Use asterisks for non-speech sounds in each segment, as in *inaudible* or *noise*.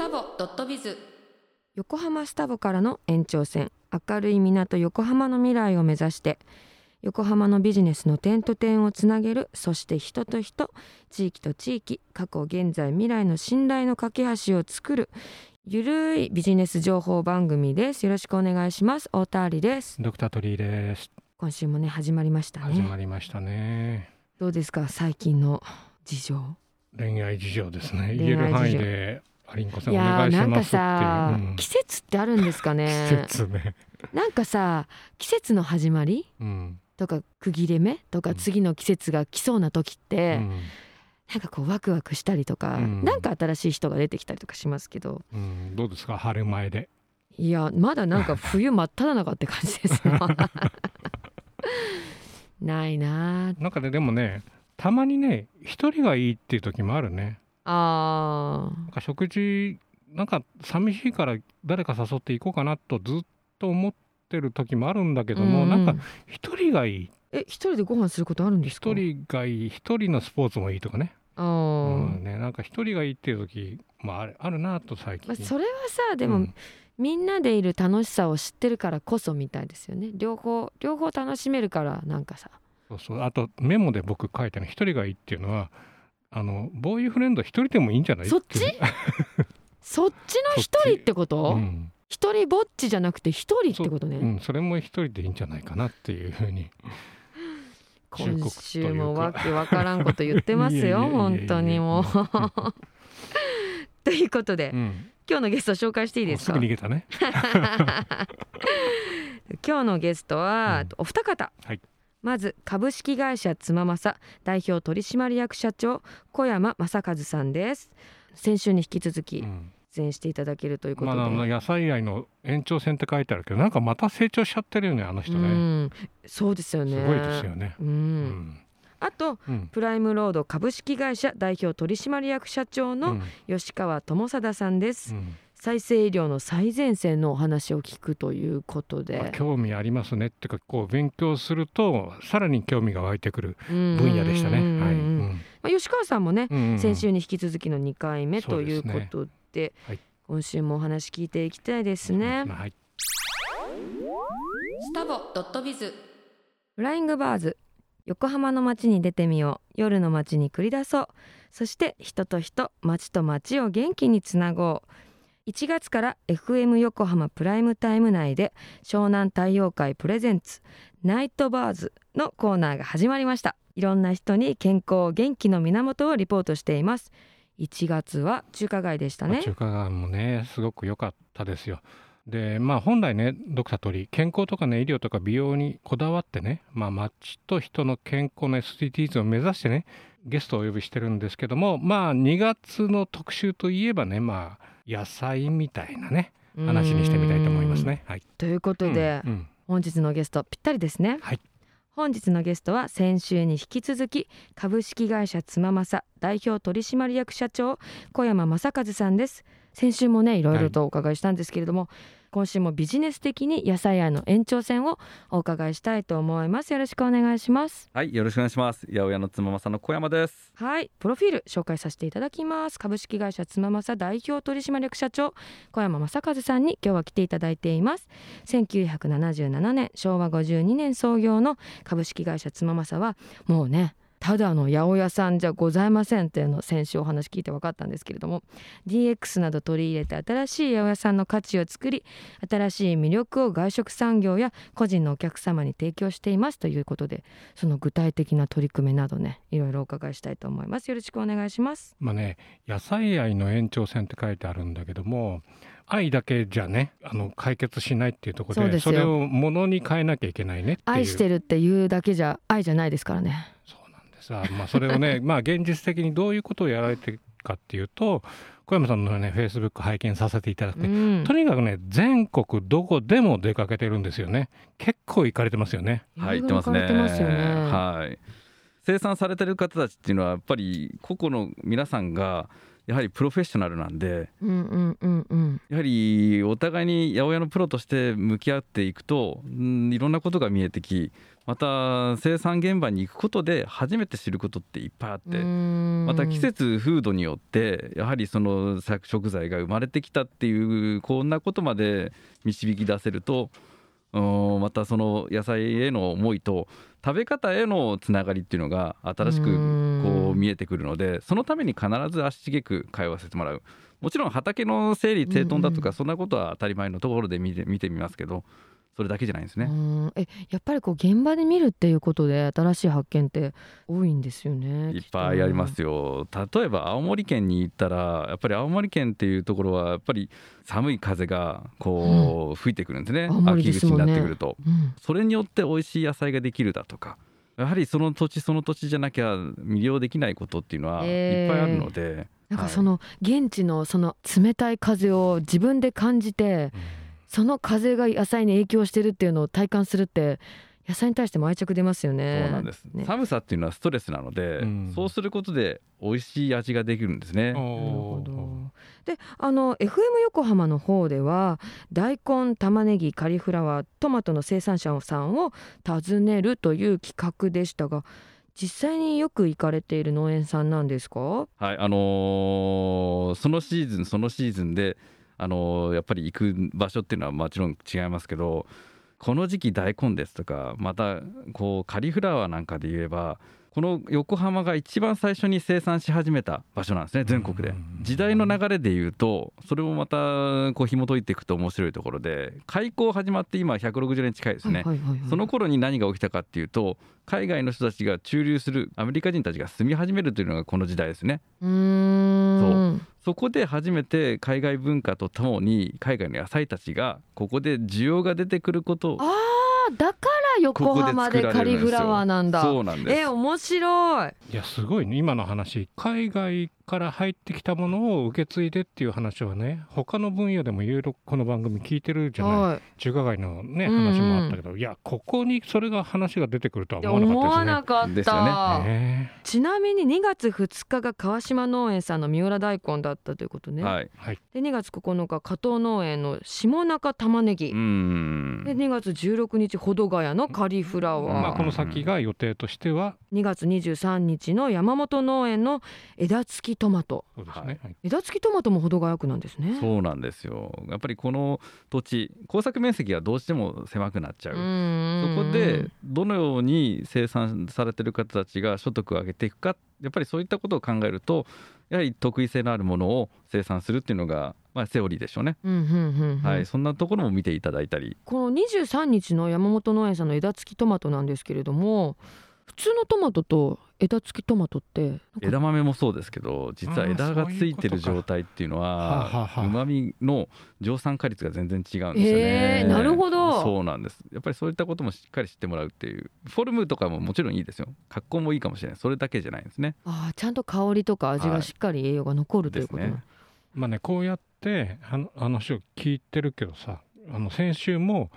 タボドットビズ。横浜スタバからの延長線。明るい港横浜の未来を目指して横浜のビジネスの点と点をつなげる。そして人と人地域と地域過去現在未来の信頼の架け橋を作る。ゆるいビジネス情報番組です。よろしくお願いします。太田有です。ドクタートリーです。今週もね始まりました始まねりましたね。どうですか？最近の事情。恋愛事情ですね。恋愛事情。言える範囲でアリンコさんいおやーなんかさ、いう。うん季節ってあるんですかね季節ね。なんかさ季節の始まりうん。とか区切れ目とかうん次の季節が来そうな時って、うんなんかこうワクワクしたりとか、うんなんか新しい人が出てきたりとかしますけどうん。どうですか？春前で。いやまだなんか *laughs* 冬真っ只中って感じですよ *laughs* ないなあなんかねでもねたまにね一人がいいっていう時もあるね。あなんか食事なんか寂しいから誰か誘って行こうかなとずっと思ってる時もあるんだけーども、うなんか一人がいい。え一人でご飯することあるんですか？一人がいい一人のスポーツもいいとかね。あー、うんね、なんか一人がいいっていう時もあるあるなと最近、まあ、それはさでも、うん。みんなでいる楽しさを知ってるからこそみたいですよね。両方両方楽しめるからなんかさ。そうそう。あとメモで僕書いたの一人がいいっていうのはあのボーイフレンド一人でもいいんじゃない？そっち？そっちの一人ってこと、うん。一人ぼっちじゃなくて一人ってことね、う。ん、それも一人でいいんじゃないかなっていうふうに。忠 *laughs* 今週もわけわからんこと言ってますよ *laughs* 本当にもう。ということで、うん、今日のゲスト紹介していいですすかぐ逃げたね。*laughs* 今日のゲストは、うん。お二方、はいまず株式会社つままさ代表取締役社長小山正和さんです。先週に引き続きうん。出演していただけるということで、まあ、あの野菜愛の延長線って書いてあるけどなんかまた成長しちゃってるよねあの人うね、ん。そうですよね。すごいですよね、うん。うん。あとうん。プライムロード株式会社代表取締役社長うのん。吉川智貞さんです、うん再生医療の最前線のお話を聞くということまあで、興味ありますねっていうかこう勉強するとさらに興味が湧いてくる分分野でしたね。はい。うん。まあ、吉川さんもね、うんうんうん。先週に引き続きの2回目というこそうですね。とではい。今週もお話聞いていきたいですね。はい。スタボドットビズ。フライングバーズ横浜の街に出てみよう。夜の街に繰り出そう。そして人と人街と街を元気につなごう1月から FM 横浜プライムタイム内で湘南太陽会プレゼンツナイトバーズのコーナーが始まりました。いろんな人に健康元気の源をリポートしています。1月は中華街でしたね。中華街もねすごく良かったですよ。でまあ本来ねドクター通り健康とかね医療とか美容にこだわってねまあ街と人の健康の SDGs を目指してねゲストをお呼びしてるんですけどもまあ2月の特集といえばねまあ野菜みたいなね話にしてみたいと思いますね。はい。ということで、うんうん。本日のゲストぴったりですね、はい。本日のゲストは先週に引き続き株式会社つままさ代表取締役社長小山正和さんです。先週もねいろいろとお伺いしたんですけれども、今週もビジネス的に野菜愛の延長線をお伺いしたいと思いますよろしくお願いしますはい、よろしくお願いします。八百屋のつままさんの小山です。はいプロフィール紹介させていただきます株式会社つままさ代表取締役社長小山正和さんに今日は来ていただいています1977年昭和52年創業の株式会社つままさはもうねただの八百屋さんじゃございませんっていうのを先週お話聞いて分かったんですけれども DX など取り入れて新しい八百屋さんの価値を作り新しい魅力を外食産業や個人のお客様に提供していますということでその具体的な取り組みなどねいろいろお伺いしたいと思います。よろしくお願いします。まあね野菜愛の延長線って書いてあるんだけども愛だけじゃねあの解決しないっていうところでそれを物に変えなきゃいけないね愛してるっていうだけじゃ愛じゃないですからねそうなんですあまあそれをね *laughs* まあ現実的にどういうことをやられてるかっていうと小山さんのねフェイスブック拝見させていただくうて、んとにかくね全国どこでも出かけてるんですよね。結構行かれてますよね。はい、行ってますね。はい。生産されてる方たちっていうのはやっぱり個々の皆さんがやはりプロフェッショナルなんでやはりお互いに八百屋のプロとして向き合っていくと、うん、いろんなことが見えてきまた生産現場に行くことで初めて知ることっていっぱいあって。また季節風土によってやはりその食材が生まれてきたっていうこんなことまで導き出せるとうんまたその野菜への思いと食べ方へのつながりっていうのが新しくこう見えてくるのでそのために必ず足しげく通わせてもらう。もちろん畑の整理整頓だとかそんなことは当たり前のところで見て見てみますけどそれだけじゃないんですね。うん。えやっぱりこう現場で見るっていうことで新しい発見って多いんですよねいっぱいありますよ。例えば青森県に行ったらやっぱり青森県っていうところはやっぱり寒い風がこう吹いてくるんですね、青森秋口になってくると。うん。それによって美味しい野菜ができるだとかやはりその土地その土地じゃなきゃ魅了できないことっていうのはいえーっぱいあるので、はいなんかその現地のその冷たい風を自分で感じてその風が野菜に影響してるっていうのを体感するって野菜に対しても愛着出ますよね。そうなんです、ね寒さっていうのはストレスなので、うんそうすることで美味しい味ができるんですね。なるほど。で、あの FM 横浜の方では大根、玉ねぎ、カリフラワー、トマトの生産者さんを訪ねるという企画でしたが、実際によく行かれている農園さんなんですか？はいあのーそのシーズンそのシーズンで、あのやっぱり行く場所っていうのはもちろん違いますけどこの時期大根ですとかまたこうカリフラワーなんかで言えばこの横浜が一番最初に生産し始めた場所なんですね全国でうん時代の流れで言うとそれもまたこう紐解いていくと面白いところで開港始まって今160年近いですね、その頃に何が起きたかっていうと海外の人たちが駐留するアメリカ人たちが住み始めるというのがこの時代ですね。うーん。そこで初めて海外文化とともに海外の野菜たちがここで需要が出てくること。をああ、だから横浜でカリフラワーなんだ。そうなんですえ、面白い。いやすごいね今の話海外から入ってきたものを受け継いでっていう話はね他の分野でもいろいろこの番組聞いてるじゃないはい。中華街のねうんうん話もあったけど、いやここにそれが話が出てくるとは思わ思わななかかっですよた。ったですね。ねちなみに2月2日が川島農園さんの三浦大根だったということね。はいで2月9日加藤農園の下中玉ねぎ。で2月16日保土ヶ谷のカリフラワー、まあこの先が予定としては2月23日の山本農園の枝付きトマト。そうですね。はい。枝付きトマトも保土ヶ谷区なんですね。そうなんですよ。やっぱりこの土地耕作面積がどうしても狭くなっちゃう、そこでどのように生産されてる方たちが所得を上げていくかやっぱりそういったことを考えるとやはり得意性のあるものを生産するっていうのが、まあ、セオリーでしょうね、うんうんうんうん。はい、そんなところも見ていただいたり。この23日の山本農園さんの枝付きトマトなんですけれども普通のトマトと枝付きトマトって枝豆もそうですけど実は枝がついてる状態っていうのはうまみの蒸散化率が全然違うんですよね。へーなるほど。そうなんです。やっぱりそういったこともしっかり知ってもらうっていう。フォルムとかももちろんいいですよ。格好もいいかもしれない。それだけじゃないんですね。あーちゃんと香りとか味がしっかり栄養が残るということですね。まあねこうやってあの話を聞いてるけどさあの先週も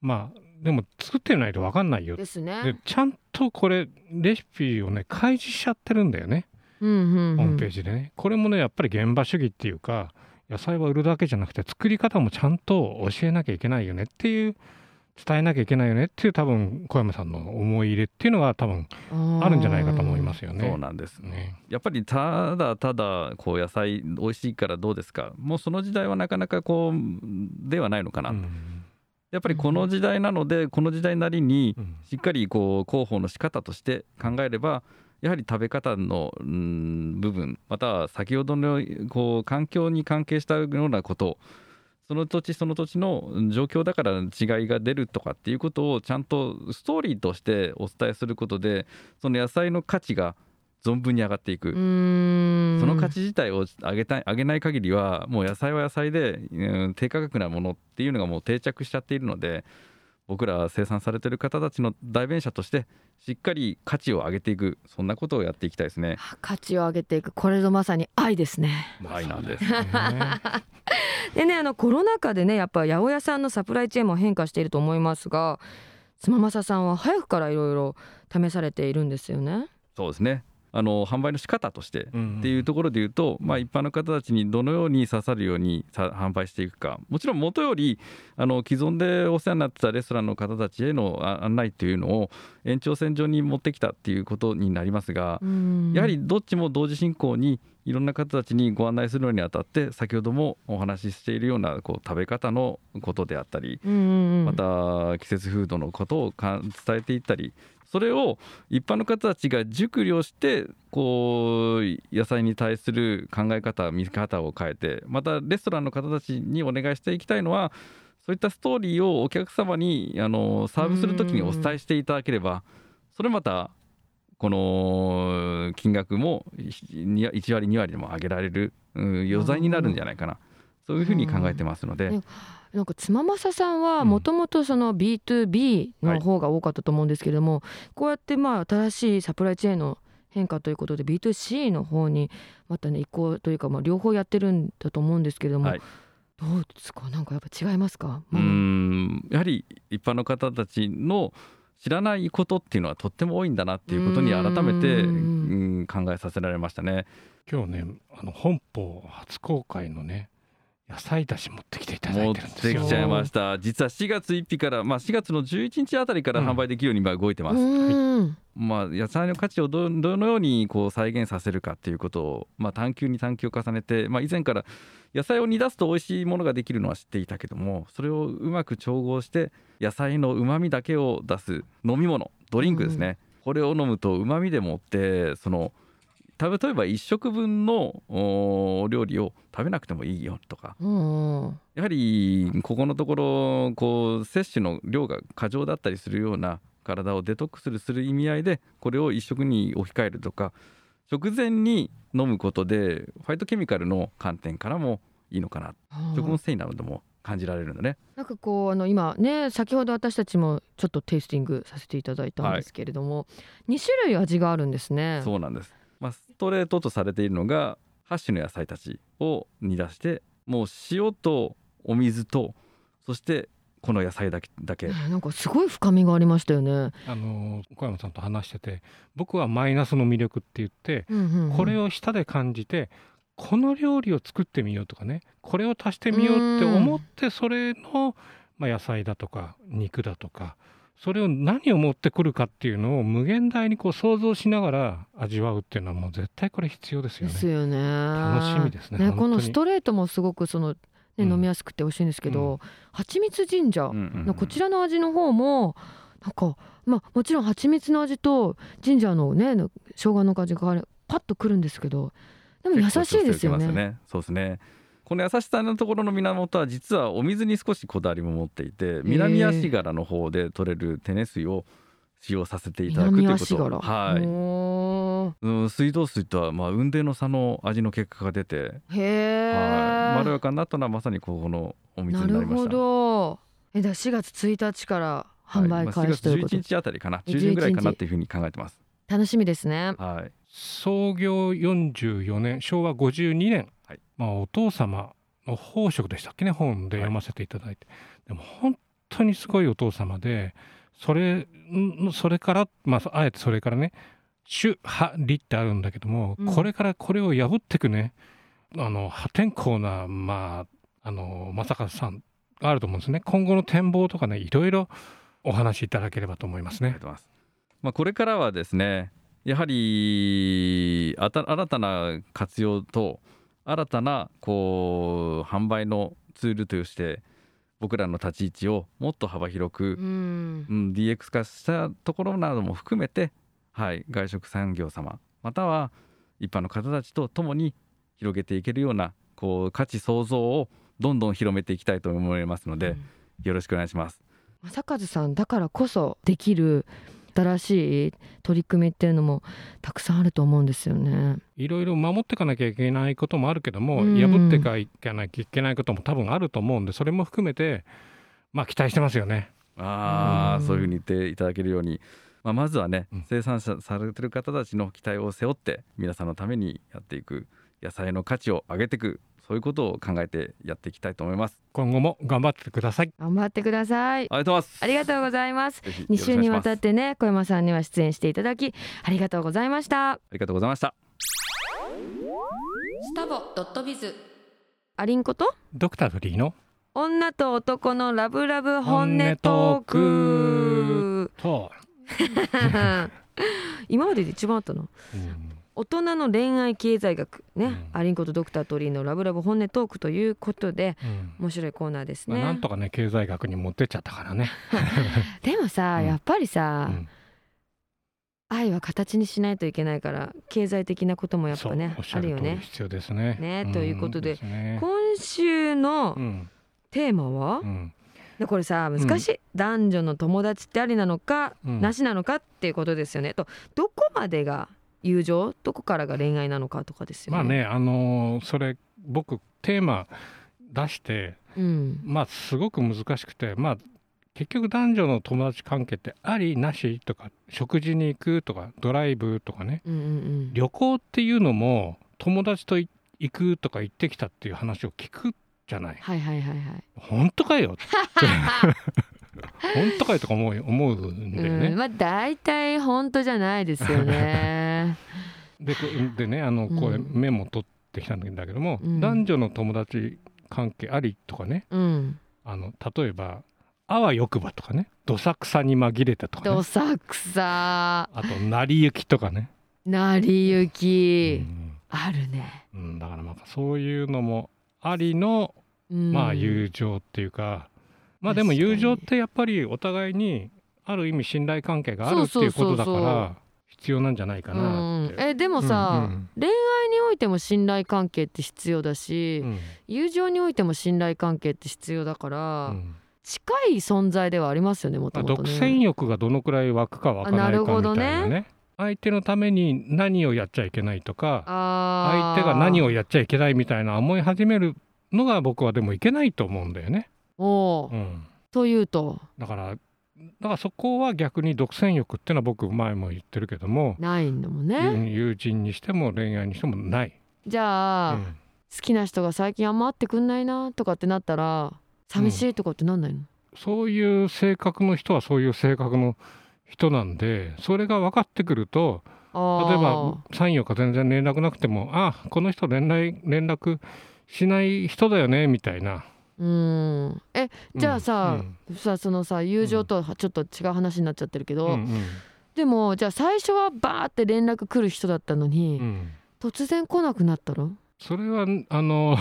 まあでも作ってないと分かんないよ。ですでね。ちゃんとこれレシピをね開示しちゃってるんだよね。うんうんうん。ホームページでね、これもねやっぱり現場主義っていうか野菜は売るだけじゃなくて作り方もちゃんと教えなきゃいけないよねっていう伝えなきゃいけないよねっていう多分小山さんの思い入れっていうのが多分あるんじゃないかと思いますよね。そうなんですね。やっぱりただただこう野菜美味しいからどうですか。もうその時代はなかなかこうではないのかな、うんやっぱりこの時代なのでこの時代なりにうん。しっかりこう広報の仕方として考えればやはり食べ方のうん部分または先ほどのこう環境に関係したようなことその土地その土地の状況だから違いが出るとかっていうことをちゃんとストーリーとしてお伝えすることでその野菜の価値が存分に上がっていく。その価値自体を上げたい上げない限りはもう野菜は野菜で、うん低価格なものっていうのがもう定着しちゃっているので僕ら生産されてる方たちの代弁者としてしっかり価値を上げていくそんなことをやっていきたいですね。価値を上げていくこれぞまさに愛ですね。愛なんです。ね *laughs* でねあのコロナ禍でねやっぱ八百屋さんのサプライチェーンも変化していると思いますが妻正さんは早くからいろいろ試されているんですよね。そうですねあの販売の仕方としてうんっていうところで言うと、まあ、一般の方たちにどのように刺さるようにさ販売していくか。もちろん元よりあの既存でお世話になってたレストランの方たちへのあ案内っていうのを延長線上に持ってきたっていうことになりますが、やはりどっちも同時進行にいろんな方たちにご案内するのにあたって先ほどもお話ししているようなこう食べ方のことであったりままた季節風土のことをか伝えていったりそれを一般の方たちが熟慮してこう野菜に対する考え方見方を変えてまたレストランの方たちにお願いしていきたいのはそういったストーリーをお客様にあのサーブするときにお伝えしていただければそれまたこの金額も1割2割でも上げられるうん余罪になるんじゃないかな。そういうふうに考えてますので。うんなんか妻正さんはうん。もともとその B2B の方が多かったと思うんですけれども、こうやってまあ新しいサプライチェーンの変化ということで B2C の方にまたね移行というかまあ両方やってるんだと思うんですけれども、はい。どうですか？なんかやっぱ違いますか、うーん。やはり一般の方たちの知らないことっていうのはとっても多いんだなっていうことに改めてううんん考えさせられましたね。今日ねあの本邦初公開のね野菜だし持ってきていただ持っいてるんですよ。てきちゃいました。実は4月1日から、まあ、4月の11日あたりからうん。販売できるように今動いてます、うん。まあ、野菜の価値をどどのようにこう再現させるかっていうことを、まあ、探求に探求を重ねて、まあ、以前から野菜を煮出すと美味しいものができるのは知っていたけどもそれをうまく調合して野菜のうまみだけを出す飲み物ドリンクですね、これを飲むとうまみでもってその例えば1食分のお料理を食べなくてもいいよとか。うんやはりここのところこう摂取の量が過剰だったりするような体をデトックスする意味合いでこれを一食に置き換えるとか。食前に飲むことでファイトケミカルの観点からもいいのかな。食物繊維などでも感じられるんだね。なんかこうあの今ね先ほど私たちもちょっとテイスティングさせていただいたんですけれども、二種類味があるんですね。そうなんです、まあ、ストレートとされているのが8種の野菜たちを煮出してもう塩とお水とそしてこの野菜だけだけねなんかすごい深みがありましたよね。あの小山さんと話してて僕はマイナスの魅力って言ってうんうんうんこれを舌で感じてこの料理を作ってみようとかねこれを足してみようって思ってそれの、まあ、野菜だとか肉だとかそれを何を持ってくるかっていうのを無限大にこう想像しながら味わうっていうのはもう絶対これ必要ですよね。ですよね。楽しみですねねこのストレートもすごくその、ねうん飲みやすくて美味しいんですけど、蜂蜜ジンジャーうんうんのこちらの味の方もなんかまあもちろん蜂蜜の味とジンジャーのね生姜の味がパッとくるんですけどでも優しいですよね。そうですね。この優しさのところの源は実はお水に少しこだわりも持っていて南足柄の方で取れる天然水を使用させていただくという南こと足柄。はい、うん、水道水とはまあ雲泥の差の味の結果が出て、へはい、え。まろやかになったのはまさにここのお水なるほになりました。ど。えだ4月1日から販売開始ということはで、いまあ4月11日あたりかな中旬ぐらいかなっていうふうに考えてます。楽しみですね。はい、創業44年昭和52年、はいまあ、お父様の宝飾でしたっけね本で読ませていただいて、でも本当にすごいお父様でそれんそれから、まあ、あえてそれからね「主派理」ってあるんだけども、うん。これからこれを破っていくねあの破天荒なまああの正和さんがあると思うんですね。今後の展望とかねいろいろお話しいただければと思いますね。これからはですねやはりあた新たな活用と新たなこう販売のツールとして僕らの立ち位置をもっと幅広くう、んうん、DX 化したところなども含めて、はい、外食産業様または一般の方たちと共に広げていけるようなこう価値創造をどんどん広めていきたいと思いますので、よろしくお願いします。正和さんだからこそできる新しい取り組みっていうのもたくさんあると思うんですよね。いろいろ守っていかなきゃいけないこともあるけども、うん破っていかなきゃいけないことも多分あると思うんでそれも含めてまあ期待してますよね。ああ、うんそういうふうに言っていただけるように、まあ、まずはね、うん生産者されてる方たちの期待を背負って皆さんのためにやっていく野菜の価値を上げていくそういうことを考えてやっていきたいと思います。今後も頑張ってください。頑張ってください。ありがとうございます。ありがとうございます。ぜひよ2ろしくお願いします。週にわたってね小山さんには出演していただきありがとうございました。ありがとうございました。スタボドットビズ。アリンコと？ドクターフリーの？女と男のラブラブ本音トーク。と、*laughs* 今までで一番あったの？うん大人の恋愛経済学ね、うん。アリンコとドクタートリーのラブラブ本音トークということでうん。面白いコーナーですまあ、ね、なんとかね経済学に持ってっちゃったからね、*laughs* でもさ、うん。やっぱりうさ、ん。愛は形にしないといけないから経済的なこともやっぱねあるよね。必要ですね。ねんということですね。今週のうん。テーマは、うん。でこれさ難しい、男女の友達ってありなのか、うん。なしなのかっていうことですよね。とどこまでが友情？どこからが恋愛なのかとかですよね。まあねあのーそれ僕テーマ出してうん。まあすごく難しくてまあ結局男女の友達関係ってありなしとか食事に行くとかドライブとかね。うんうんうん。旅行っていうのも友達とい行くとか行ってきたっていう話を聞くじゃない。はいはいはいはい。本当かよって。*laughs* 本当かよとか思う思うんだよね。うん、まあ大体本当じゃないですよね。でこでねあのこれうんメモ取ってきたんだけども、うん。男女の友達関係ありとかねうん。あの例えば「あわよくば」とかね「どさくさに紛れて」とかね。どさくさ、あと「成り行き」とかね、成り行うき、ん。あるね。うん、だからまあそういうのもありの、うん、まあ友情っていうか、まあでも友情ってやっぱりお互いにある意味信頼関係があるっていうことだから必要なんじゃないかうなって。ん、えでもさ、うん恋愛においても信頼関係って必要だし、うん。友情においても信頼関係って必要だから、うん。近い存在ではありますよねもまあ、ともと独占ね。欲がどのくらい湧くか湧かないかみたいなね。ね。相手のために何をやっちゃいけないとかあ相手が何をややっちゃいけないみたいな思い始めるのが僕はでもいけないと思うんだよね。おう。うん、というと？だからだからそこは逆に独占欲っていうのは僕前も言ってるけども、ないんだもんね。友友人にしても恋愛にしてもない。じゃあ、うん好きな人が最近あんま会ってくんないなとかってなったら寂しいとかってなんないの、そういう性格の人はそういう性格の人なんでそれが分かってくるとあ例えば3、4日全然連絡なくてもあこの人連絡連絡しない人だよねみたいな。うん。えじゃあさ、うん。さそのさ友情とはちょっと違う話になっちゃってるけど、うんうん。でもじゃあ最初はバーって連絡来る人だったのに、うん。突然来なくなったらそれはあの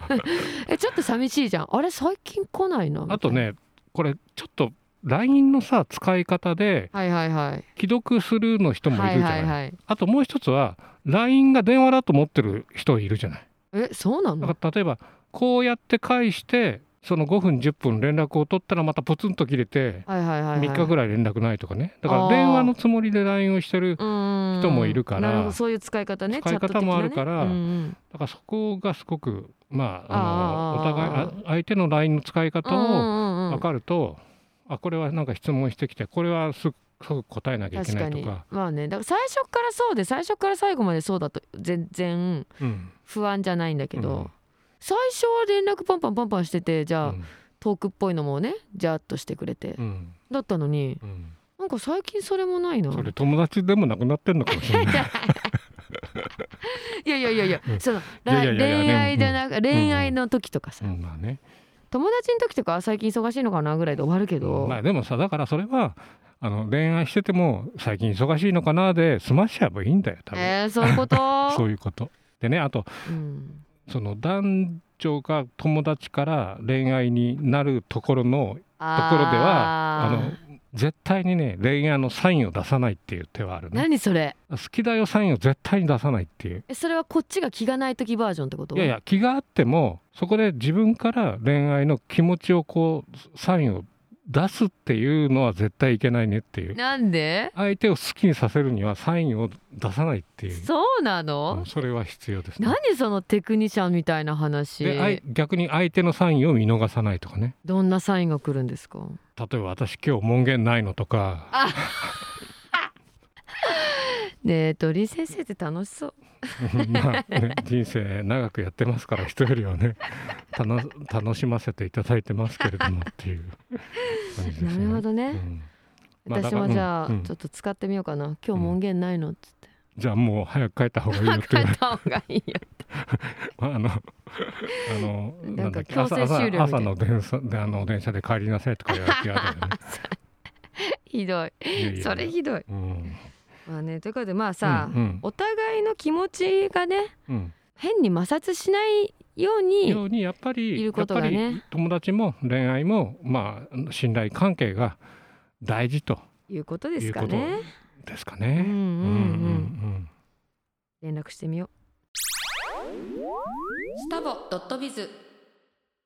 *laughs* えちょっと寂しいじゃん。あれ最近来ないなみたいな。あとねこれちょっと LINE のさ使い方ではいはいはい。既読するの人もいはいるじゃない,、はいはいあともう一つは LINE が電話だと思ってる人いるじゃない。えそうなだの例えばこうやって返してその5分10分連絡を取ったらまたポツンと切れてはいはいはい、はい、3日ぐらい連絡ないとかね。だから電話のつもりで LINE をしてる人人もいるからそういう使い方ね使い方もあるからだからそこがすごくまああのお互いあ相手の LINE の使い方を分かると、あこれはなんか質問してきてこれはすすぐ答えなきゃいけないとか。まあねだから最初からそうで最初から最後までそうだと全然うん。不安じゃないんだけど、うん最初は連絡パンパンパンパンしててじゃあ、うん。トークっぽいのもねジャーっとしてくれて、うん。だったのにうん。なんか最近それもないなそれ友達でもなくなってんのかもしれない。いやいやいやいやその恋愛じゃなくん。恋愛の時とかさ、うん。まあね、友達の時とかは最近忙しいのかなぐらいで終わるけど、まあでもさだからそれはあの恋愛してても最近忙しいのかなで済ましちゃえばいいんだよ多分、えー、そういうこと？*laughs* そういうこと。でねあとうんその男女が友達から恋愛になるところのところではあの絶対にね恋愛のサインを出さないっていう手はあるね。何それ？好きだよサインを絶対に出さないっていう。えそれはこっちが気がない時バージョンってこと？いやいや気があってもそこで自分から恋愛の気持ちをこうサインを出すっていうのは絶対いけないねっていう。なんで？相手を好きにさせるにはサインを出さないっていう。そうなうのん、それは必要ですね。何そのテクニシャンみたいな話？逆に相手のサインを見逃さないとかね。どんなサインが来るんですか？例えば私今日門限ないのとかあで鳥居先生って楽しそう。*laughs* まあね、人生長くやってますから人よりはね *laughs* 楽楽しませていただいてますけれどもっていうね。*laughs* なるほどね。うん。まあだ私もじゃあ、うん。うん。ちょっと使ってみようかな。今日も音源ないのっつって、じゃあもう早く帰った方がいいよって帰言われった方がいいよまああのあのなんかだっけ朝朝朝の電車であの電車で帰りなさいとか言われて嫌だよねひどいそれひどいうんまあねということでまあさ、うんうん。お互いの気持ちがねうん。変に摩擦しないようにようにやっぱりいることがね。やっぱり友達も恋愛もまあ信頼関係が大事ということですかね。ですかね。うんうんうんうん。連絡してみよう。スタボドットビズ。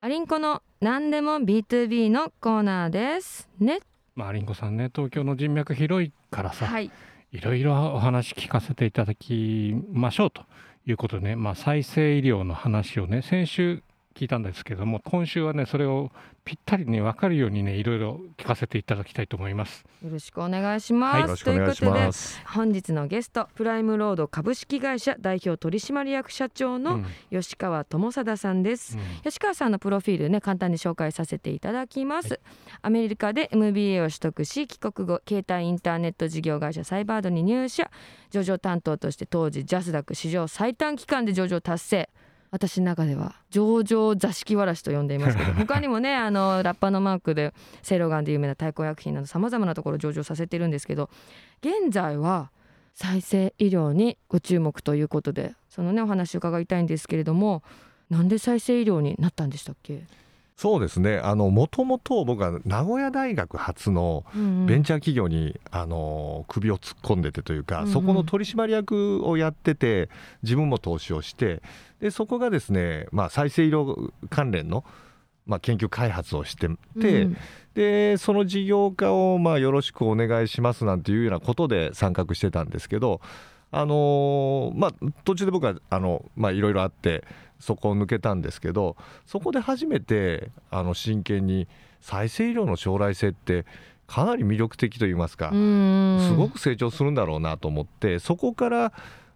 アリンコの何でも B2B のコーナーです。ね。まあ、りんこさんね東京の人脈広いからさ、はいい、ろいろお話聞かせていただきましょうということでね、まあ、再生医療の話をね先週聞いたんですけども今週はねそれをぴったりに分かるようにねいろいろ聞かせていただきたいと思います。よろしくお願いします、はい。よろしくお願いします。ということで本日のゲストプライムロード株式会社代表取締役社長うのん。吉川智貞さんです、うん。吉川さんのプロフィールね簡単に紹介させていただきます、はアメリカで MBA を取得し帰国後携帯インターネット事業会社サイバードに入社。上場担当として当時ジャスダック史上最短期間で上場達成私の中では上場座敷わらしと呼んでいますけど *laughs* 他にもねあのラッパーのマークでセイロガンで有名な太鼓薬品などさまざまなところ上場させてるんですけど現在は再生医療にご注目ということでそのねお話を伺いたいんですけれどもなんで再生医療になったんでしたっけ、そうですね。あのもともと僕は名古屋大学初のベンチャー企業に、あの首を突っ込んでてというか、うんうん。そこの取締役をやってて自分も投資をしてでそこがですね、まあ、再生医療関連の、まあ、研究開発をしてて、うん。でその事業化をまあよろしくお願いしますなんていうようなことで参画してたんですけど、あのーまあ、途中で僕はあの、まあ、いろいろあってそこを抜けたんですけどそこで初めてあの真剣に再生医療の将来性ってかなり魅力的といいますか、うんすごく成長するんだろうなと思ってそこから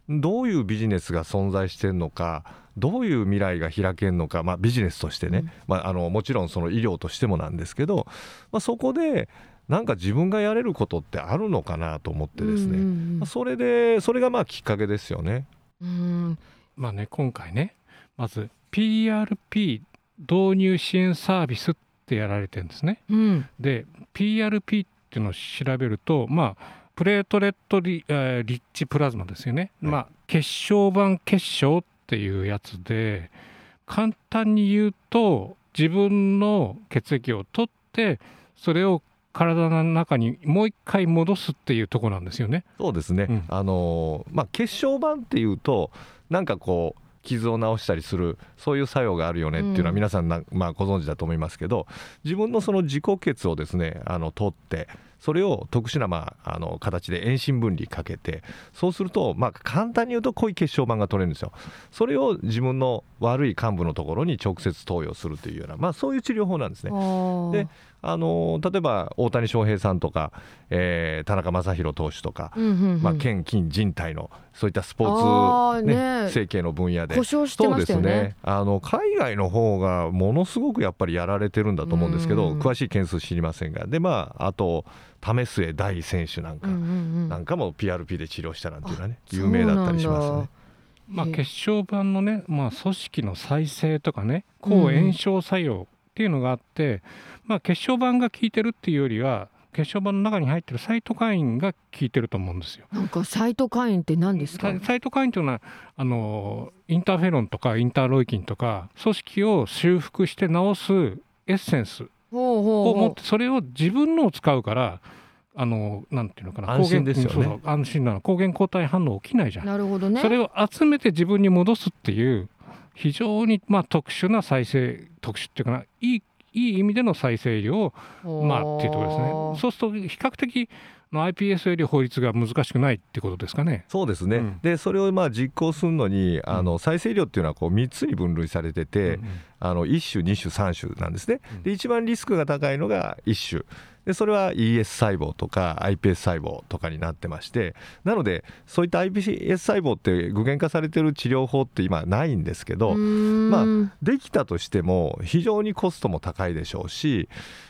どういうビジネスが存在してるのかどういう未来が開けるのか、まあ、ビジネスとしてね、うん。まあ、あのもちろんその医療としてもなんですけど、まあ、そこでなんか自分がやれることってあるのかなと思ってですね、うんうん。まあそれでそれがまあきっかけですよね。うん。まあね今回ねまず PRP 導入支援サービスってやられてるんですね。うん。で PRP っていうのを調べるとまあプレートレットリ,、えーリッチプラズマですよね、はい。まあ血小板結晶っていうやつで簡単に言うと自分の血液を取ってそれを体の中にもう一回戻すっていうところなんですよね。そうですね、うん。あのまあ、血小板っていうとなんかこう傷を治したりするそういう作用があるよねっていうのはうん。皆さんな、まあ、ご存知だと思いますけど自分のその自己血をですねあの取ってそれを特殊な、まあ、あの形で遠心分離かけてそうすると、まあ、簡単に言うと濃い血小板が取れるんですよ。それを自分の悪い幹部のところに直接投与するというような、まあ、そういう治療法なんですね。であの例えば大谷翔平さんとか、えー田中将大投手とか、うんうんうん。まあ、腱筋人体のそういったスポあーーツ、ねね。整形の分野で。そうですね。あの海外の方がものすごくやっぱりやられてるんだと思うんですけどうん詳しい件数知りませんが。でまああと為末大選手なんか、うんうんうん。なんかも PRP で治療したなんていうのはねあ有名だったりしますね。だ。まあ、血小板のね、まあ、組織の再生とかね抗炎症作用っていうのがあって、まあ、血小板が効いてるっていうよりは血小板の中に入ってるサイトカインが効いてると思うんですよ。なんかサイトカインって何ですか？ササイトカインというのはあのインターフェロンとかインターロイキンとか組織を修復して治すエッセンスほうほうほを持ってそれを自分のを使うからあのなんていうのかな安心ですよね。抗原そうそう安心なの。抗原抗体反応起きないじゃ。うん。なるほどね。それを集めて自分に戻すっていう非常にまあ特殊な再生特殊っていうかないいいい意味での再生医療をまあっていうところですね。そうすると比較的の iPS より法律が難しくないってことですかね。そうですね、うん。でそれをまあ実行するのにあの再生医療っていうのはこう3つに分類されてて、うん。あの1種2種3種なんですね。うん。で一番リスクが高いのが1種でそれは ES 細胞とか iPS 細胞とかになってましてなのでそういった iPS 細胞って具現化されてる治療法って今ないんですけど、まあまできたとしても非常にコストも高いでしょうし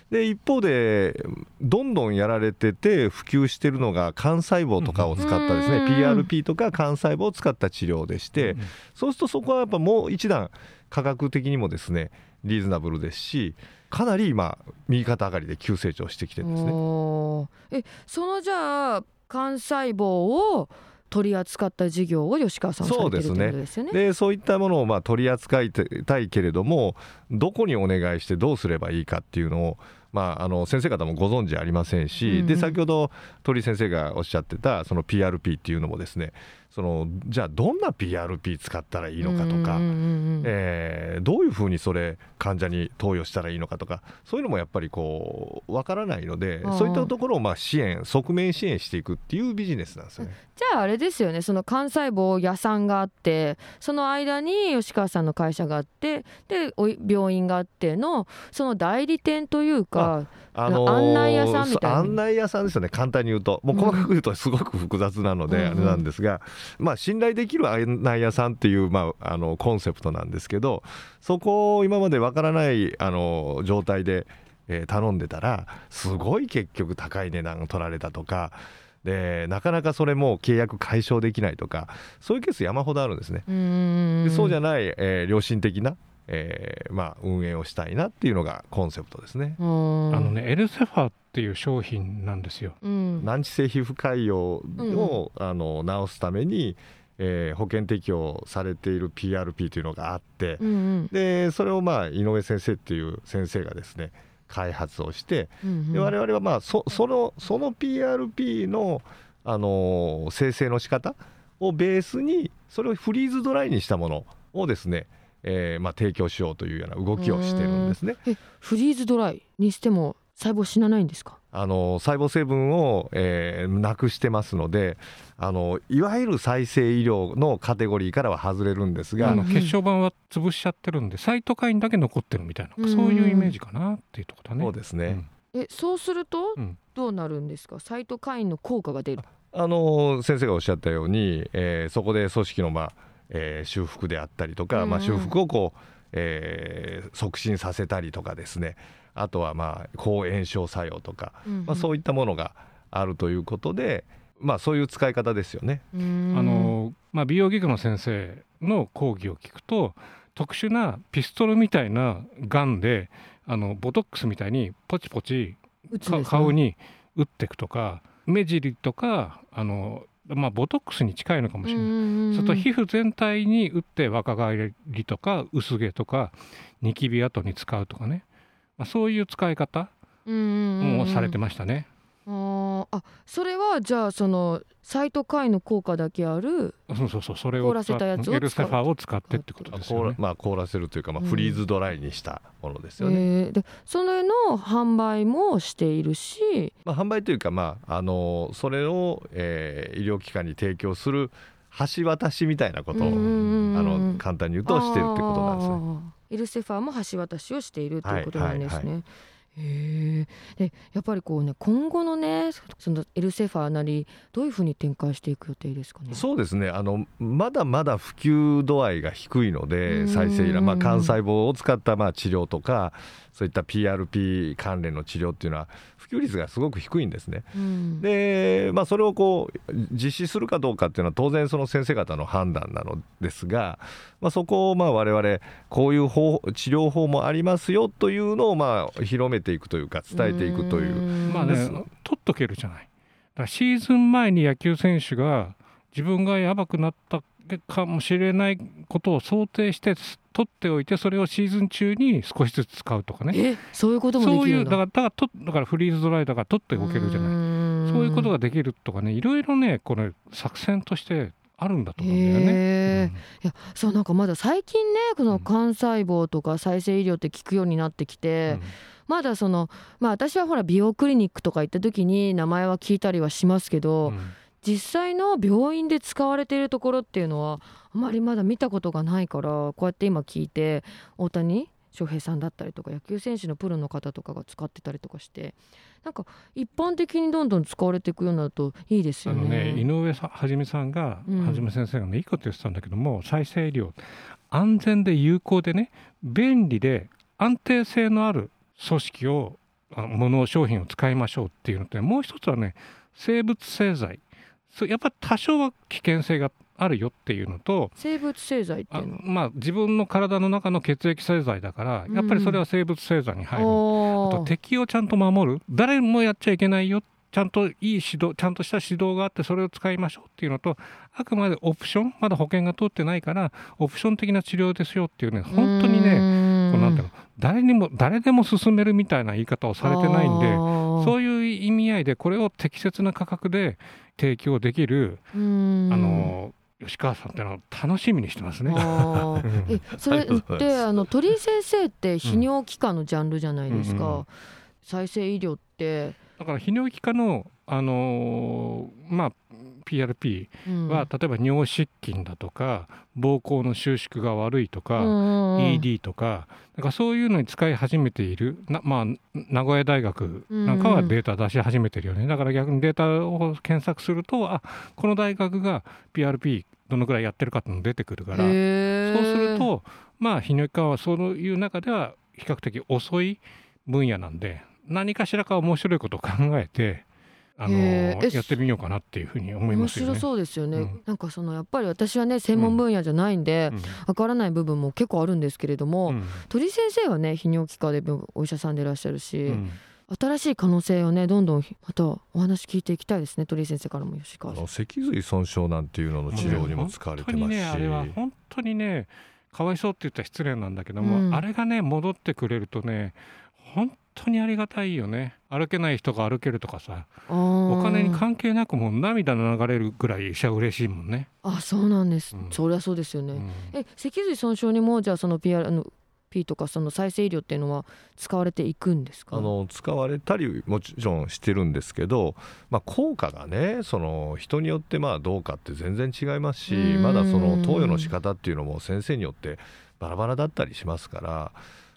で一方でどんどんやられてて普及してるのが幹細胞とかを使ったですね、うん PRP とか幹細胞を使った治療でして、うんそうするとそこはやっぱもう一段価格的にもですねリーズナブルですしかなり今右肩上がりで急成長してきてるんですね。えそのじゃあ幹細胞を取り扱った事業を吉川さんされてるってことですよね？でそういったものをまあ取り扱いたいけれどもどこにお願いしてどうすればいいかっていうのを、まあ、あの先生方もご存知ありませんし、うんうんで先ほど鳥居先生がおっしゃってたその PRP っていうのもですねそのじゃあどんな PRP 使ったらいいのかとか、えーどういうふうにそれ患者に投与したらいいのかとかそういうのもやっぱりこうわからないのでそういったところをまあ支援側面支援していくっていうビジネスなんですよね。じゃああれですよね。その幹細胞屋さんがあってその間に吉川さんの会社があってで病院があってのその代理店というかあ案内屋さんみたいな案内屋さんですよね簡単に言うと。もう細かく言うとすごく複雑なのでうんあれなんですが、まあ信頼できる案内屋さんっていう、まあ、あのコンセプトなんですけどそこを今までわからないあの状態で、えー頼んでたらすごい結局高い値段を取られたとかでなかなかそれも契約解消できないとかそういうケース山ほどあるんですね。そうじゃなない、えー良心的な、えーまあ、運営をしたいなっていうのがコンセプトですね。ああのねエルセファっていう商品なんですよ。うん。難治性皮膚潰瘍を、あの治すために、えー保険適用されている PRP というのがあって、うんうん。でそれをまあ井上先生っていう先生がですね開発をしてうんで我々はまあそそのその PRP の、あのー生成の仕方をベースにそれをフリーズドライにしたものをですね、えーまあ、提供しようというような動きをしてるんですね。えフリーズドライにしても細胞死なないんですか？あの細胞成分を、えーなくしてますのであのいわゆる再生医療のカテゴリーからは外れるんですが、うんあの血小板は潰しちゃってるんでサイトカインだけ残ってるみたいな、うん。そういうイメージかなっていうところだね。そうですね、えそうするとうん。どうなるんですか？サイトカインの効果が出る。あの先生がおっしゃったように、えーそこで組織の、まあえー修復であったりとか、うん。まあ、修復をこう、えー促進させたりとかですね。あとは、まあ、抗炎症作用とか、まあ、そういったものがあるということで、まあ、そういう使い方ですよね。うん。あのまあ、美容外科の先生の講義を聞くと特殊なピストルみたいなガンであのボトックスみたいにポチポチね。顔に打っていくとか目尻とかあの、まあ、ボトックスに近いのかもしれない。うんそれと皮膚全体に打って若返りとか薄毛とかニキビ跡に使うとかね、まあ、そういう使い方もされてましたね。あーあそれはじゃあそのサイトカインの効果だけあるそうそうそうそれを凍らせたやつをエルセファーを使ってってことまあですよね。凍らまあ、凍らせるというか、まあ、うんフリーズドライにしたものですよね。えーでそれの販売もしているしまあ、販売というか、まあ、あのそれを、えー医療機関に提供する橋渡しみたいなことを、うんうんうんあの簡単に言うとしてるってことなんですね。あーエルセファーも橋渡しをしているということなんですね。はいはへえでやっぱりこうね今後のねそのエルセファーなりどういうふうに展開していく予定ですかね？そうですね。あのまだまだ普及度合いが低いのうん。で再生医療、まあ、幹細胞を使ったまあ治療とかそういった PRP 関連の治療っていうのは普及率がすごく低いんですね。うんで、まあ、それをこう実施するかどうかっていうのは当然その先生方の判断なのですが、まあ、そこをまあ我々こういう方治療法もありますよというのをまあ広めていくというか伝えていくという。んまあねです取っとけるじゃない。だからシーズン前に野球選手が自分がやばくなったかもしれないことを想定して取っておいてそれをシーズン中に少しずつ使うとかね。えそういうこともでそういうだだからだからとだからフリーズドライだから取っておけるじゃない。そういうことができるとかねいろいろねこれ作戦としてあるんだと思うんだよね。へー。いやそうなんかまだ最近ねこの幹細胞とか再生医療って聞くようになってきて、まだそのまあ私はほら美容クリニックとか行った時に名前は聞いたりはしますけど、うん実際の病院で使われているところっていうのはあまりまだ見たことがないからこうやって今聞いて大谷翔平さんだったりとか野球選手のプロの方とかが使ってたりとかしてなんか一般的にどんどん使われていくようになるといいですよあのね井ね。上さはじめさんが、うんはじめ先生がねいいこと言ってたんだけども再生医療安全で有効でね便利で安定性のある組織をあの商品を使いましょうっていうのとねもう一つはね生物製剤やっぱり多少は危険性があるよっていうのと生物製剤っていあうの？はまあ自分の体の中の血液製剤だからやっぱりそれは生物製剤に入る、おー。あと敵をちゃんと守る。誰もやっちゃいけないよ。ちゃんといい指導ちゃんとした指導があってそれを使いましょうっていうのとあくまでオプション。まだ保険が通ってないからオプション的な治療ですよっていうね本当にねこうなんていうの誰にも誰でも勧めるみたいな言い方をされてないんでそういう意味合いでこれを適切な価格で提供できる、うん。あの吉川さんってのを楽しみにしてますね。*laughs* えそれってあの鳥居先生って泌尿器科のジャンルじゃないですか、うんうん。うん。再生医療って、だから泌尿器科の、あのーまあ PRP うん。は、例えば尿失禁だとか膀胱の収縮が悪いとか、ED とかなんかそういうのに使い始めているな、まあ、名古屋大学なんかはデータ出し始めてるよね、だから逆にデータを検索するとあこの大学が PRP どのくらいやってるかっていうのが出てくるから。そうするとまあ泌尿器科はそういう中では比較的遅い分野なんで何かしらか面白いことを考えてあのやってみようかなっていうふうに思い面ますよね。白そうですよね、うん。なんかそのやっぱり私はね専門分野じゃないんでうん。わからない部分も結構あるんですけれども、うん。鳥居先生はね泌尿器科でお医者さんでいらっしゃるし、うん。新しい可能性をねどんどんまたお話聞いていきたいですね。鳥居先生からも吉あ川さんの脊髄損傷なんていうのの治療にも使われて本当にますし、ねあれは本当にねかわいそうって言ったら失礼なんだけども、うん。あれがね戻ってくれるとね本当にありがたいよね。歩けない人が歩けるとかさおお金に関係なくもう涙流れるぐらい医者嬉しいもんね。あそうなんです、うん。そりゃそうですよね、うん。え脊髄損傷にもじゃあその PR あの P とかその再生医療っていうのは使われていくんですか？あの使われたりもちろんしてるんですけど、まあ、効果がねその人によってまあどうかって全然違いますしうん。まだその投与の仕方っていうのも先生によってバラバラだったりしますから、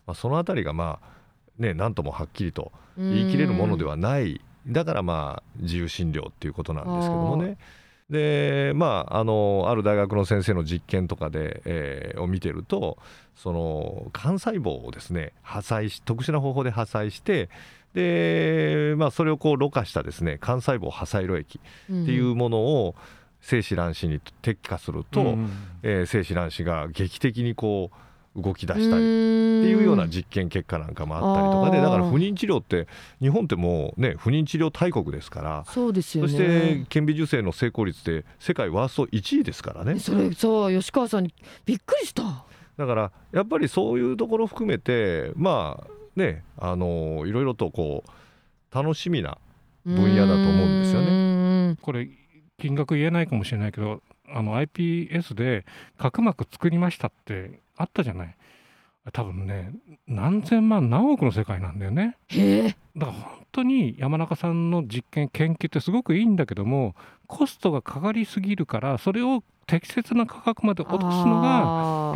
まあ、そのあたりがまあね何ともはっきりと言い切れるものではない。だからまあ自由診療っていうことなんですけどもね。でまああのある大学の先生の実験とかで、えーを見てるとその幹細胞をですね破砕し特殊な方法で破壊してで、まあ、それをこうろ過したですね幹細胞破壊炉液っていうものを精子卵子に適化すると、うん。えー精子卵子が劇的にこう動き出したりっっていうような実験結果なんかもあったりとかでだから不妊治療って日本ってもうね不妊治療大国ですからそうですよね。そして顕微授精の成功率って世界ワースト1位ですからね。それそう吉川さんにびっくりした。だからやっぱりそういうところ含めてまあねあのいろいろとこう楽しみな分野だと思うんですよね。ねこれ金額言えないかもしれないけどあの iPS で角膜作りましたってあったじゃない。多分ね何千万何億の世界なんだよね。だから本当に山中さんの実験研究ってすごくいいんだけどもコストがかかりすぎるからそれを適切な価格まで落とすのが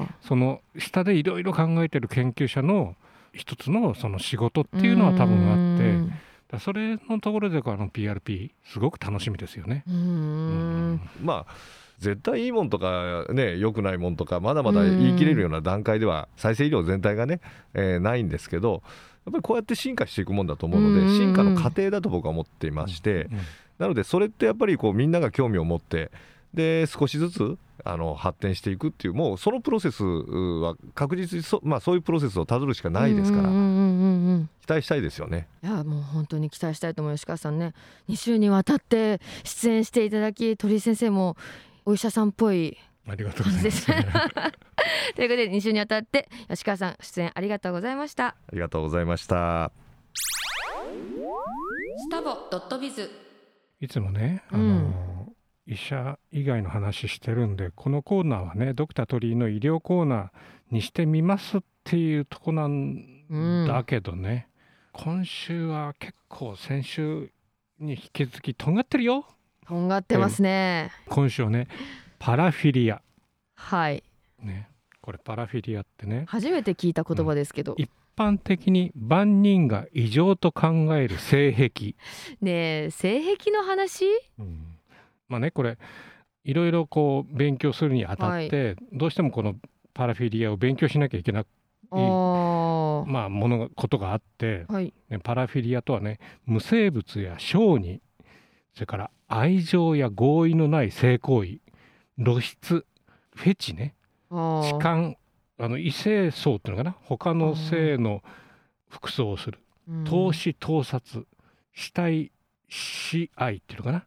がその下でいろいろ考えてる研究者の一つのその仕事っていうのは多分あってそれのところでこの PRP すごく楽しみですよね。うーん。まあ絶対いいもんとかね良くないもんとかまだまだ言い切れるような段階では再生医療全体がね、えーないんですけどやっぱりこうやって進化していくもんだと思うのうんで進化の過程だと僕は思っていましてうんなのでそれってやっぱりこうみんなが興味を持ってで少しずつあの発展していくっていうもうそのプロセスは確実にそ,、まあ、そういうプロセスをたどるしかないですからうんうんうんうんうん。期待したいですよね。いやもう本当に期待したいと思います吉川さんね。2週にわたって出演していただき鳥居先生もお医者さんっぽい。ありがとうございま。す。す *laughs* ということで2週にわたって吉川さん出演ありがとうございました。ありがとうございました。スタボドットビズ。いつもね、あのうん。医者以外の話してるんでこのコーナーはねドクター鳥居の医療コーナーにしてみますっていうとこなんだけどね、今週は結構先週に引き続きとんがってるよとんがってますね、今週はねパラフィリア。はい。ね。ここれパラフィリアってね。初めて聞いた言葉ですけど、一般的に万人が異常と考える性癖、ねえ性癖の話？うん。まあねこれいろいろこう勉強するにあたって、どうしてもこのパラフィリアを勉強しなきゃいけなああまあものがことがあって、はい。ね、パラフィリアとはね無生物や小児それから愛情や合意のない性行為露出フェチね痴漢あの異性層っていうのかな？他の性の服装をする。うん。投資盗撮死体死愛っていうのかな？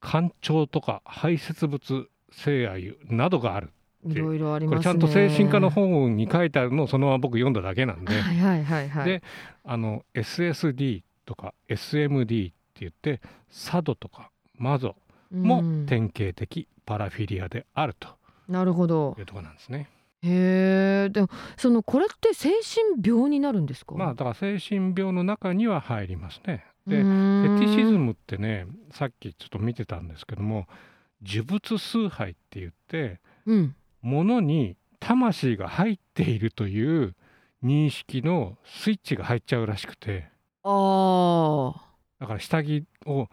干潮とか排泄物性愛などがあるいろいろありますね。これちゃんと精神科の本に書いてあるのをそのまま僕読んだだけなんで。はいはいはいはい。であの SSD とか SMD 言ってサドとかマゾもうん。典型的パラフィリアであると。なるほど。いうところなんですね。へえでもそのこれって精神病になるんですか？まあだから精神病の中には入りますね。うでフェティシズムってねさっきちょっと見てたんですけども呪物崇拝って言ってうん。物に魂が入っているという認識のスイッチが入っちゃうらしくて。あだから下着を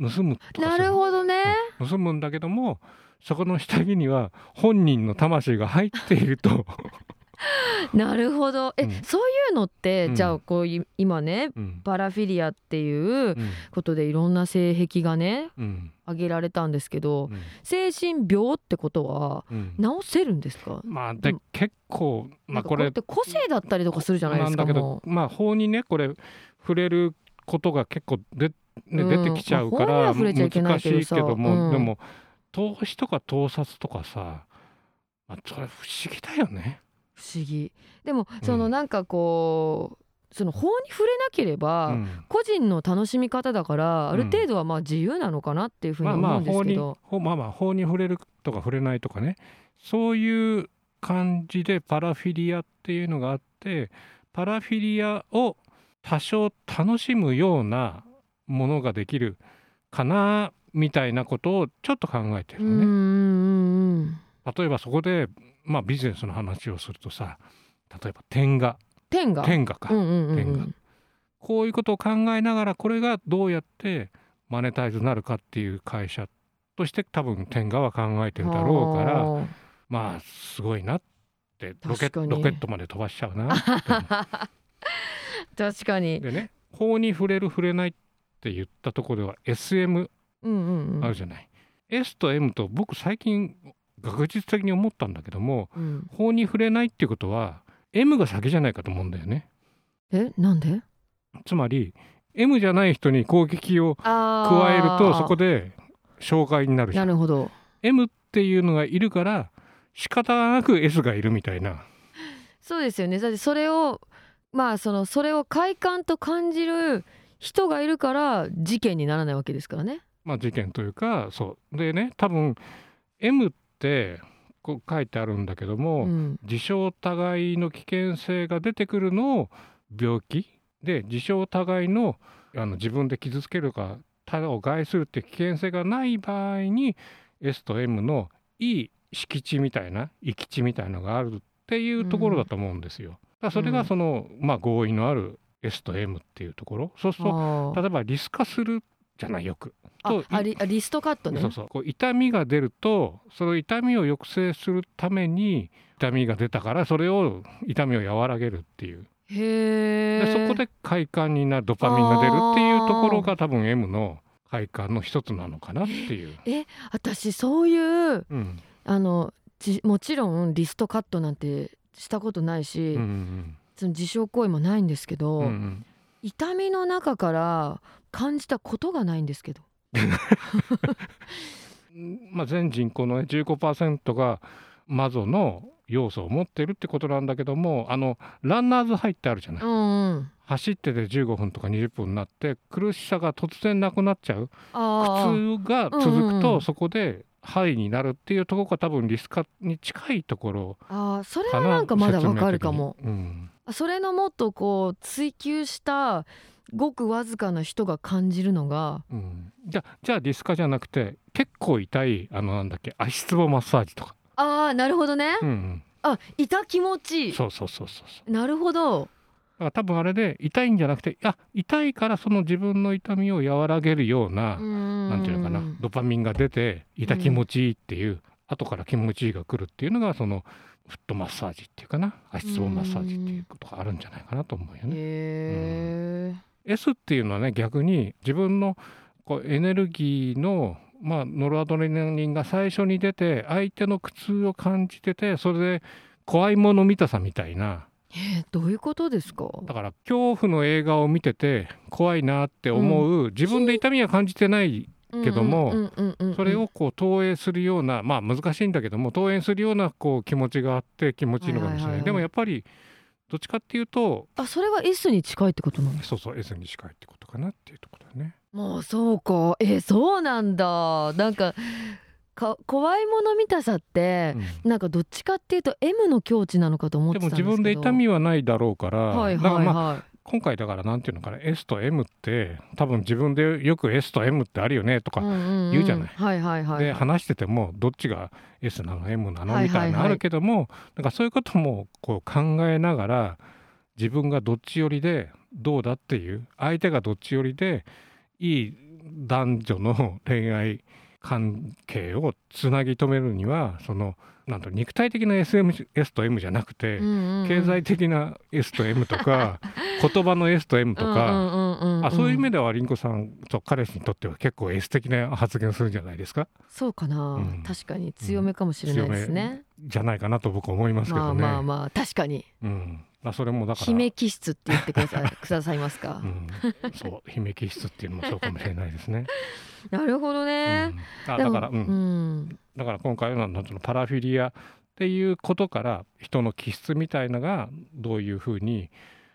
盗むなるほどね、うん。盗むんだけどもそこの下着には本人の魂が入っていると、*laughs* なるほど。え、うん。そういうのって、うん。じゃあこうい今ねうん。パラフィリアっていううん。ことでいろんな性癖がねうん。挙げられたんですけどうん。精神病ってことはうん。治せるんですか？まあで結構まあこれ個性だったりとかするじゃないですかなんだけもどまあ法にねこれ触れることが結構で、ねうん。出てきちゃうから難しいけども、うん。でも投資とか盗撮とかさ、まあ、それ不思議だよね。不思議。でもそのうんなんかこうその法に触れなければ、うん。個人の楽しみ方だからある程度はまあ自由なのかなっていうふうにまあま思うんですあ法にけど、法まあまあ法に触れるとか触れないとかね。そういう感じでパラフィリアっていうのがあってパラフィリアを多少楽しむようなものができるかなみたいなことをちょっと考えてるのね。例えばそこで、まあ、ビジネスの話をするとさ例えば天下。天が天下か、天下。こういうことを考えながらこれがどうやってマネタイズになるかっていう会社として多分天下は考えてるだろうからまあすごいなってロケロケットまで飛ばしちゃうなって *laughs* 確かに、でね法に触れる触れないって言ったところでは SM あるじゃない、S と M と僕最近学術的に思ったんだけどもうん、法に触れないっていうことは M が先じゃないかと思うんだよね。えなんで？つまり M じゃない人に攻撃をあ加えるとそこでで障害になるなん。るほど。M っていうのがいるから仕方なく S がいるみたいな。そうですよね。だってそれをまあそのそれを快感と感じる人がいるから事件にならないわけですからね。まあ事件というかそう。でね多分 M ってこう書いてあるんだけども、うん。自傷互いの危険性が出てくるのを病気で自傷互いのあの自分で傷つけるか他を害するって危険性がない場合に S と M のいい敷地みたいな行き地みたいなのがあるっていうところだと思うんですよ。だそれうん。がその、まあ合意のある S と M っていうところ。そうすると例えばリス化するじゃないよく。あとあリあリストカットね。そうそう。こう痛みが出るとその痛みを抑制するために痛みが出たからそれを痛みを和らげるっていう。へえでそこで快感になるドパミンが出るっていうところが多分 M の快感の一つなのかなっていう。私そういううん。あのじもちろんリストカットなんてしたことないし、うんうんその自傷行為もないんですけど、うんうん。痛みの中から感じたことがないんですけど。う *laughs* んまあ、全人口の、ね、15%がマゾの要素を持ってるってことなんだけどもあのランナーズハイってあるじゃない、うんうん。走ってて15分とか20分になって苦しさが突然なくなっちゃう。苦痛が続くうんうんうん。とそこでハイになるっていうところが多分リスカに近いところあーそれはなんかまだわかるかも。うん。それのもっとこう追求したごくわずかな人が感じるのがうん。じゃあじゃあリスカじゃなくて結構痛いあのなんだっけ足つぼマッサージとか、ああなるほどね、うんうん。あ痛気持ちいい。そうそうそうそうそう。なるほど。だから多分あれで痛いんじゃなくてあ痛いからその自分の痛みを和らげるような、ななんていうのかなドパミンが出て痛気持ちいいっていう、後から気持ちいいが来るっていうのがそのフットマッサージっていうかな足つぼマッサージっていうことがあるんじゃないかなと思うよね。へえ。S っていうのはね逆に自分のこうエネルギーのまあ、ノルアドレナリンが最初に出て相手の苦痛を感じててそれで怖いもの見たさみたいなえどういうことですか？だから恐怖の映画を見てて怖いなって思う、自分で痛みは感じてないけどもうんうんうんうんうん。それをこう投影するようなまあ難しいんだけども投影するようなこう気持ちがあって気持ちいいのかもしれない,、はいはいはい。でもやっぱりどっちかっていうとあそれは S に近いってことなの？そうそう S に近いってことかなっていうところだね。もうそうか。えそうなんだ。なんかか怖いもの見たさって、なんかどっちかっていうと M の境地なのかと思ってでたんですけど。も自分で痛みはないだろうから、今回だからなんていうのかな S と M って多分自分でよく S と M ってあるよねとか、言うじゃない。はいはいはい。で話しててもどっちが S なの？M なの？みたいなのあるけども、なんかそういうこともこう考えながら自分がどっち寄りでどうだっていう相手がどっち寄りでいい男女の恋愛関係をつなぎ止めるにはそのなんと肉体的な SM S と M じゃなくて、うんうんうん。経済的な S と M とか *laughs* 言葉の S と M とか、あそういう意味ではりんこさんと彼氏にとっては結構 S 的な発言をするんじゃないですか？そうかな、うん。確かに強めかもしれないですね、じゃないかなと僕は思いますけまあどね。まあまあ確かに。うん。まあ、それもだから姫気質って言ってください。*laughs* くださいますか？う、ん、そう姫気質っていうのもそうかもしれないですね。*laughs* なるほどうね、ん、あでもだから、うん。うん。だから今回ののパラフィリアっていうことから人の気質みたいのがどういうふうに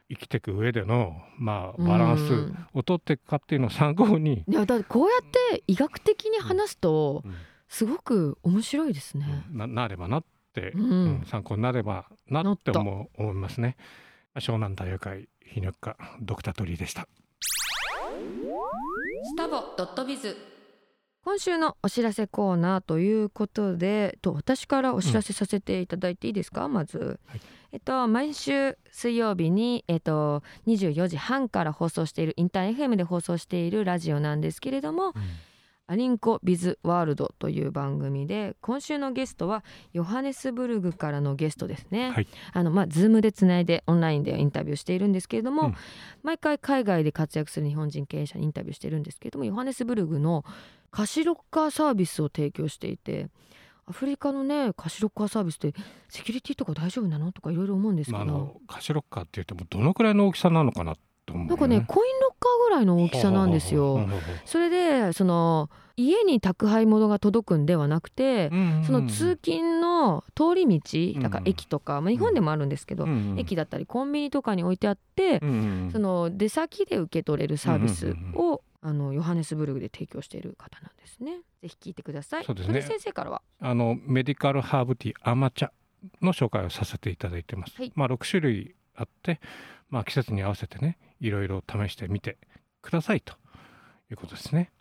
生きていく上での、まあ、バランスうんを取っていくかっていうのを参考に、いやだこうやって医学的に話すとうん。すごく面白いですね。ななればなって、うん。うん。参考になればなって思う思いますね。湘南大学会泌尿器科ドクタートリーでした。スタボドットビズ。今週のお知らせコーナーということでと私からお知らせさせていただいていいですか、まず、はい。えっと毎週水曜日にえっと24時半から放送しているインター FM で放送しているラジオなんですけれどもアリンコビズワールドという番組で今週のゲストはヨハネスブルグからのゲストですね。はいあのまあ Zoomでつないでオンラインでインタビューしているんですけれども、うん毎回海外で活躍する日本人経営者にインタビューしているんですけれどもヨハネスブルグの貸しロッカーサービスを提供していて。アフリカのね貸しロッカーサービスってセキュリティとか大丈夫なの？とかいろいろ思うんですけまあ、ど、あのカシロッカーって言ってもどのくらいの大きさなのかなと思う、なんかねコインロッカーぐらいの大きさなんですよ。それでその家に宅配物が届くんではなくて、うんうんうんその通勤の通り道だからうん駅とか、まあ、日本でもあるんですけど、うんうん駅だったりコンビニとかに置いてあって、うんうんその出先で受け取れるサービスうんうんを、あのヨハネスブルグで提供している方なんですね。ぜひ聞いてください。そうですね鳥先生からは、あのメディカルハーブティーアマチャの紹介をさせていただいてます。はいまあ6種類あって、まあ季節に合わせてね、いろいろ試してみてくださいということですね。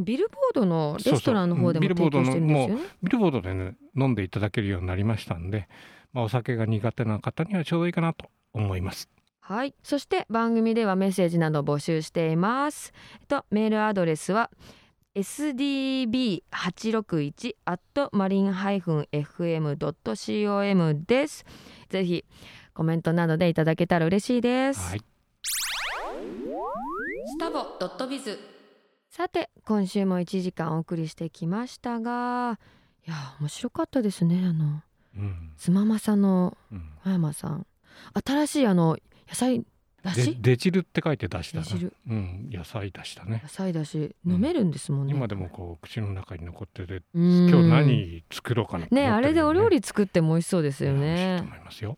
ビルボードのレストランの方でもそうそう提供してるんですよね。ビルボードでね飲んでいただけるようになりましたんで、まあお酒が苦手な方にはちょうどいいかなと思います。はい。そして番組ではメッセージなどを募集しています。えっとメールアドレスは sdb861 at marin-fm.com です。ぜひコメントなどでいただけたら嬉しいです。はい。スタボドットビズさて今週も1時間お送りしてきましたが、いや面白かったですね。あのうんつままさのうん小山さん、新しいあの野菜だでしデチルって書いて出したなデチル。うん、野菜出したね野。菜だし飲めるんですもんね。今でもこう口の中に残ってて、今今日何作ろうかなと思ってるよねあれでお料理作っても美味しそうですよいや美味しいねと思いますよ。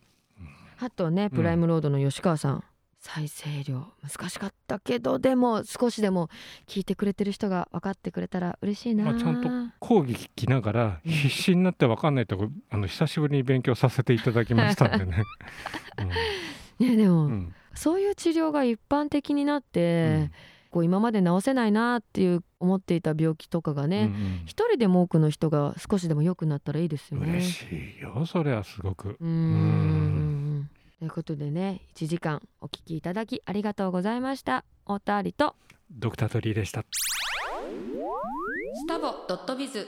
あとねプライムロードの吉川さん、再生量難しかったけどでも少しでも聞いてくれてる人が分かってくれたら嬉しいな、まあちゃんと講義聞きながらうん。必死になって分かんないとこあの久しぶりに勉強させていただきましたんでね。*laughs* ねでも、うん。うんそういう治療が一般的になって、こう今まで治せないなっていう思っていた病気とかがね、一人でも多くの人が少しでも良くなったらいいですよね。嬉しいよそれはすごく。うーん。ということでね1時間お聞きいただきありがとうございました。おたわりと。ドクタートリーでした。スタボドットビズ